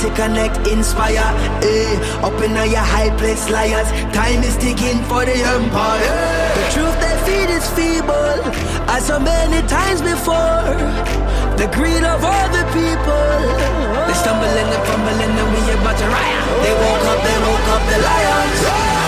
to connect, inspire. Eh, up in your high place, liars. Time is ticking for the empire. The truth they feed is feeble, as so many times before. The greed of all the people. They stumbling and fumbling, and we about to riot. They woke up, they woke up, the lions.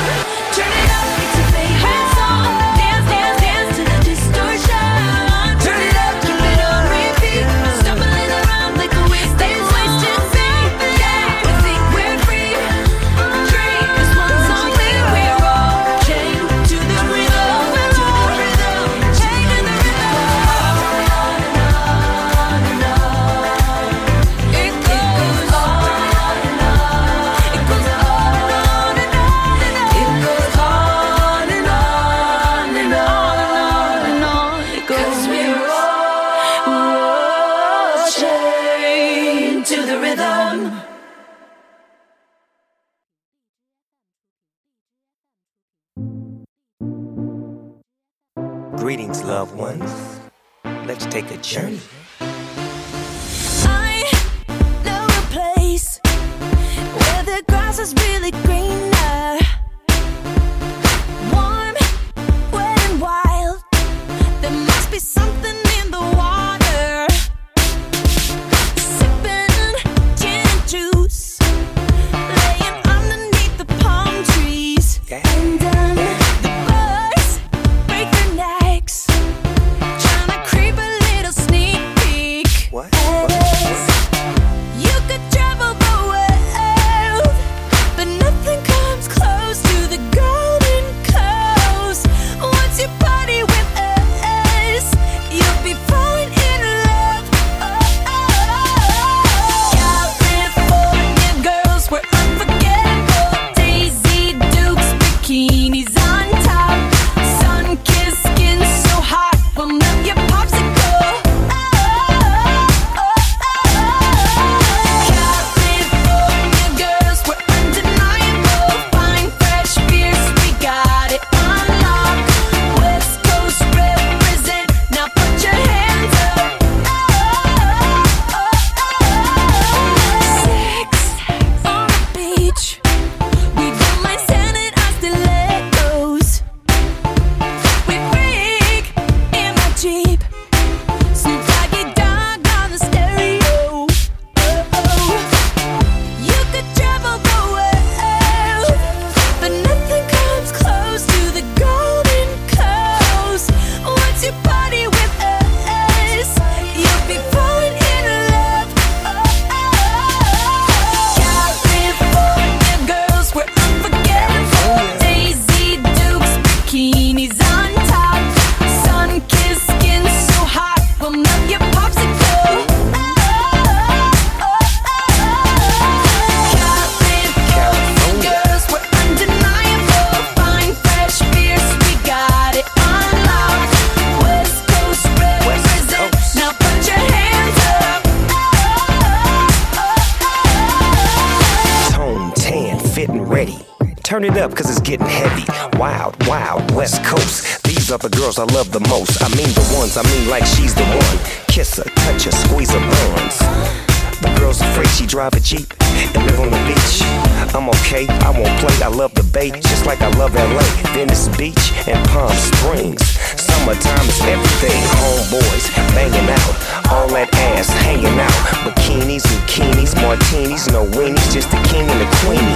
LA, Venice Beach, and Palm Springs. Summertime is everything, homeboys banging out, all that ass hanging out. Bikinis, bikinis, martinis, no weenies, just the king and the queenie.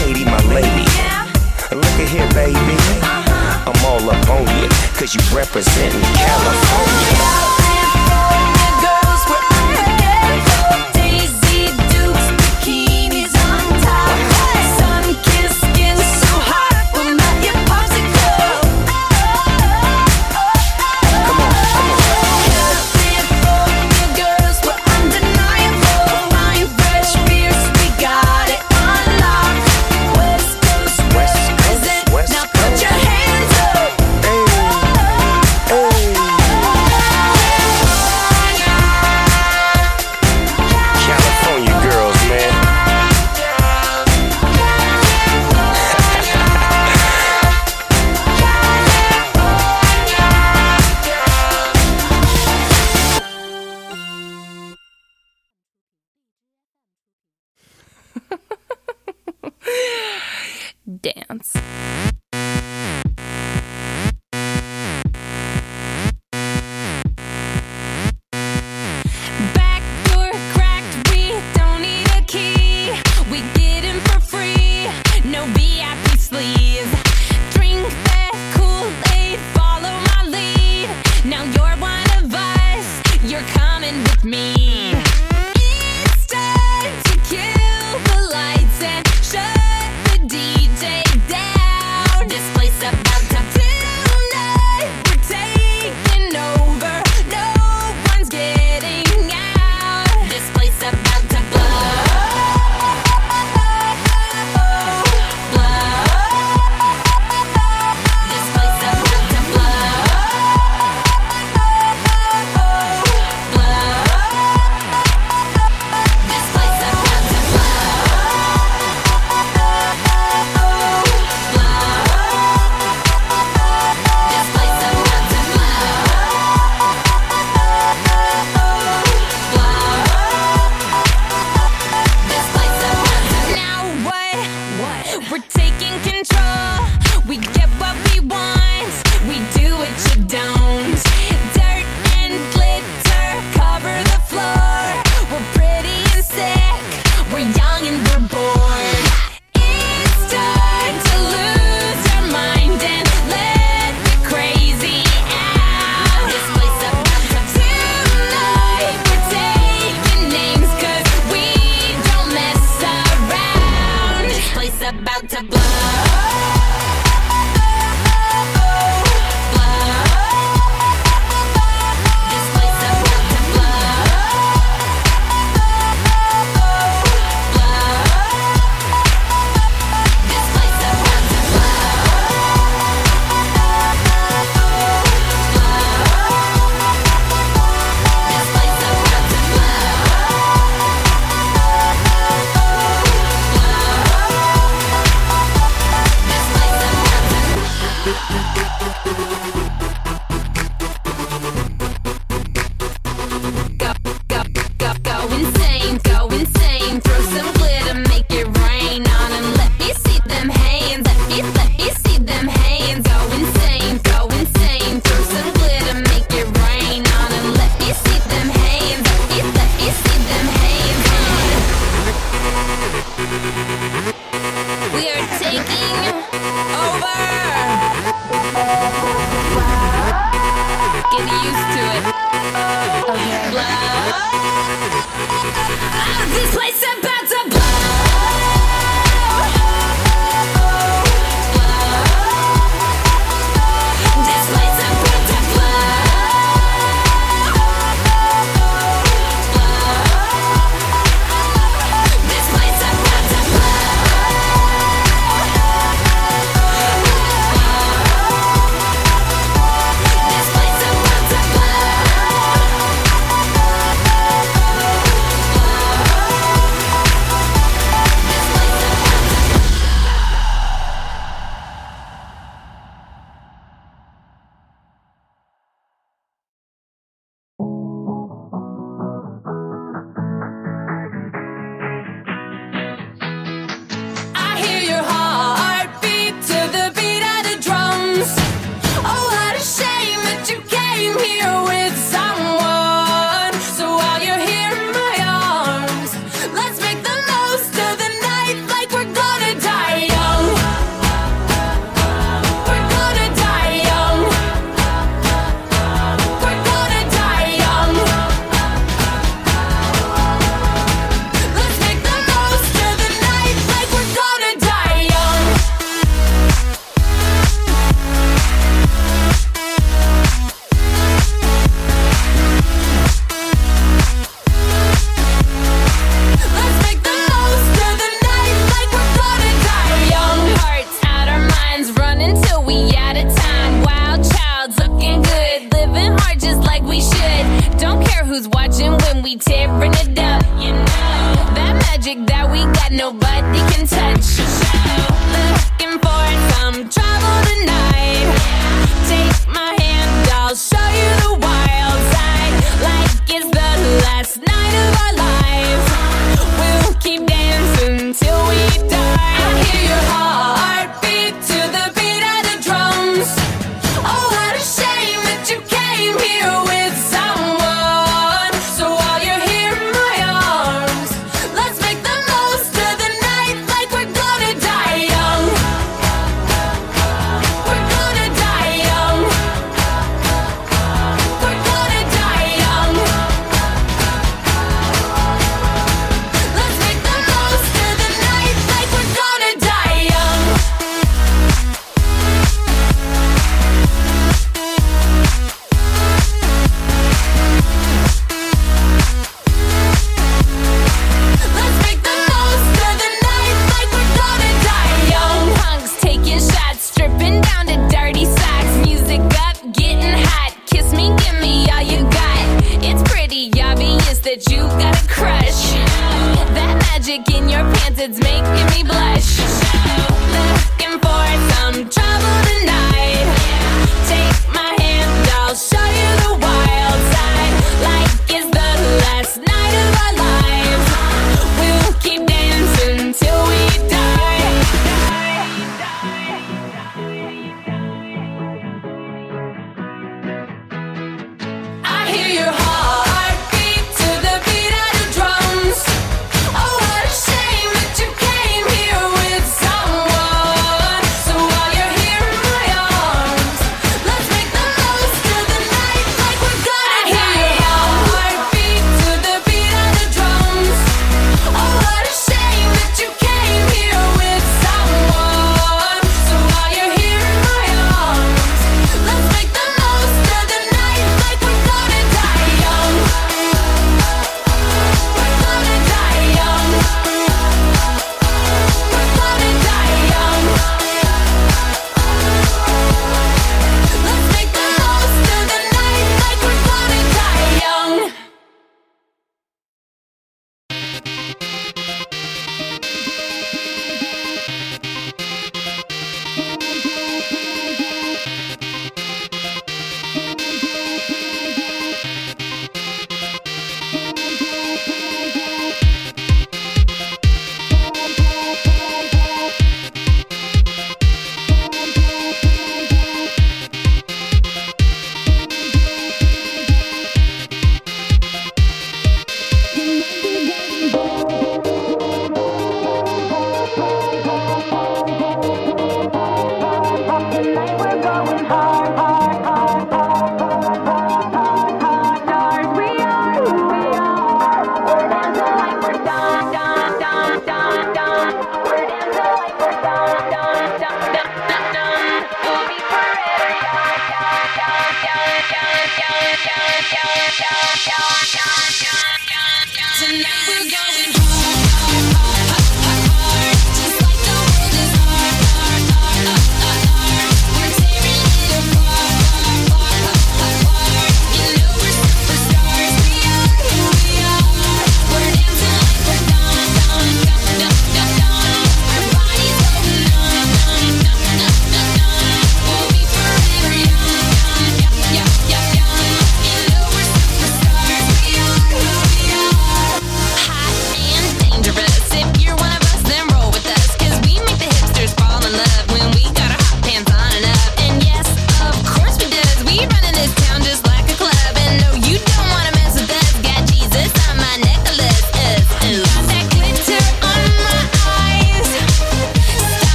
Katy, my lady. Look at here, baby. I'm all up on you, cause you representing California.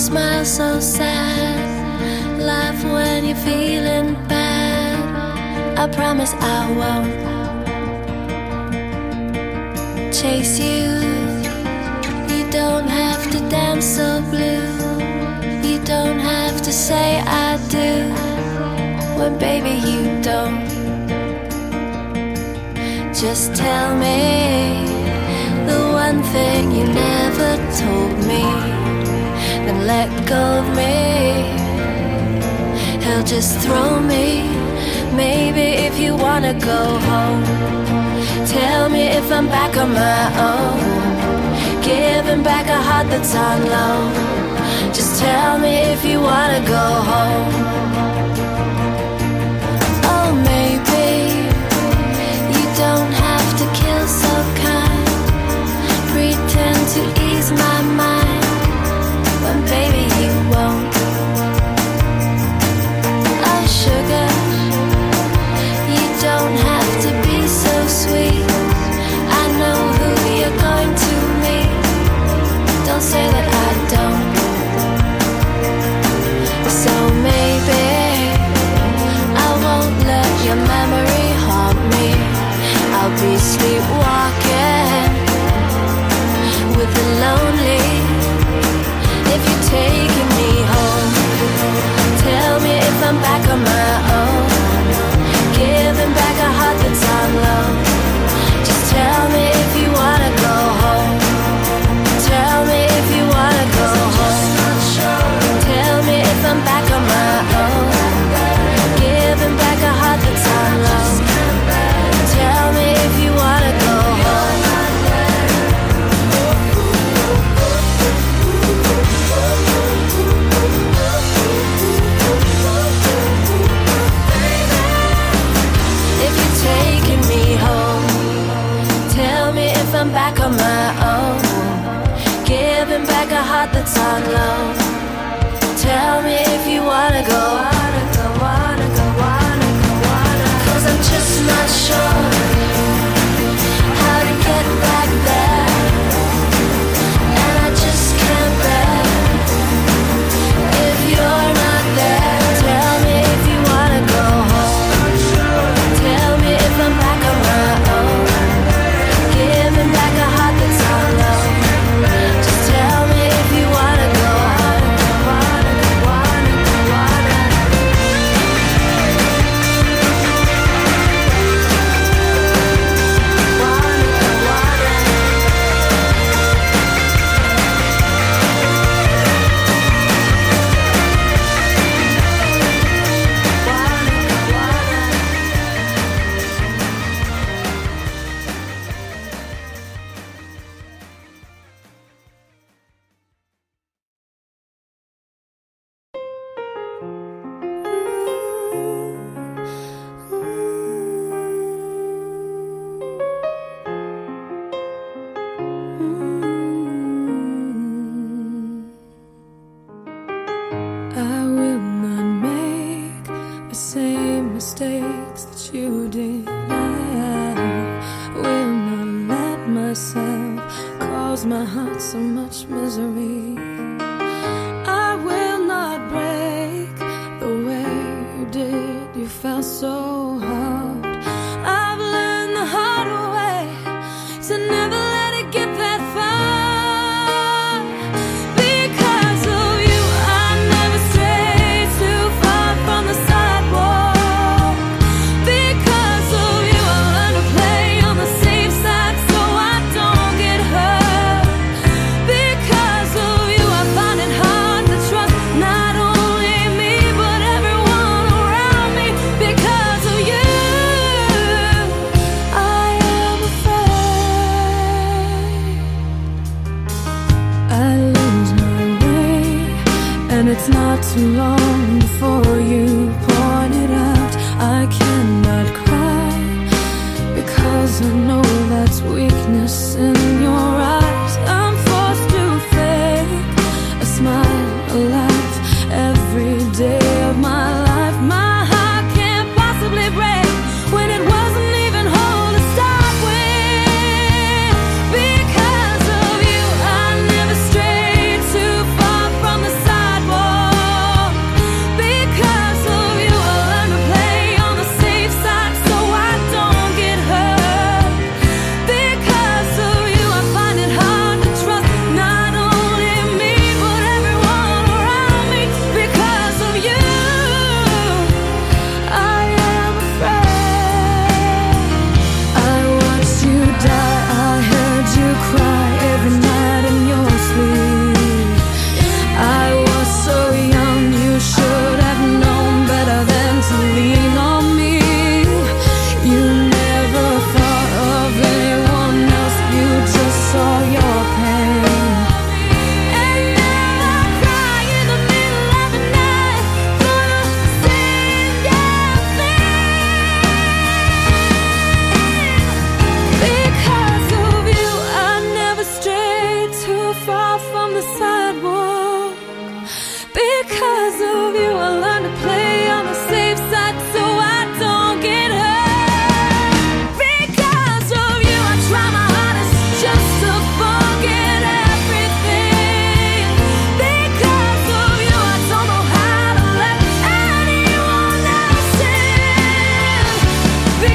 smile so sad. Laugh when you're feeling bad. I promise I won't chase you. You don't have to dance so blue. You don't have to say I do. When baby, you don't. Just tell me the one thing you never told me let go of me. He'll just throw me. Maybe if you wanna go home, tell me if I'm back on my own. Giving back a heart that's on loan. Just tell me if you wanna go home. Oh, maybe you don't have to kill so kind. Pretend to ease my mind.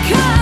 because